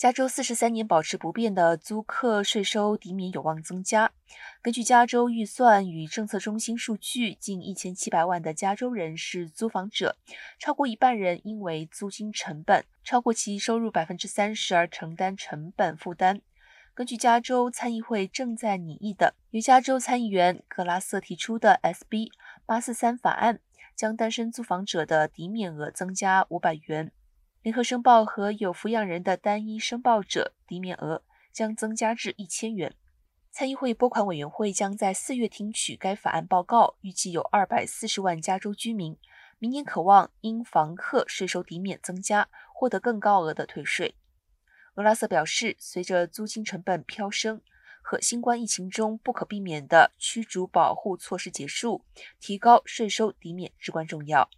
加州四十三年保持不变的租客税收抵免有望增加。根据加州预算与政策中心数据，近一千七百万的加州人是租房者，超过一半人因为租金成本超过其收入百分之三十而承担成本负担。根据加州参议会正在拟议的由加州参议员格拉瑟提出的 SB 八四三法案，将单身租房者的抵免额增加五百元。联合申报和有抚养人的单一申报者抵免额将增加至一千元。参议会拨款委员会将在四月听取该法案报告，预计有二百四十万加州居民明年渴望因房客税收抵免增加，获得更高额的退税。俄拉瑟表示，随着租金成本飙升和新冠疫情中不可避免的驱逐保护措施结束，提高税收抵免至关重要。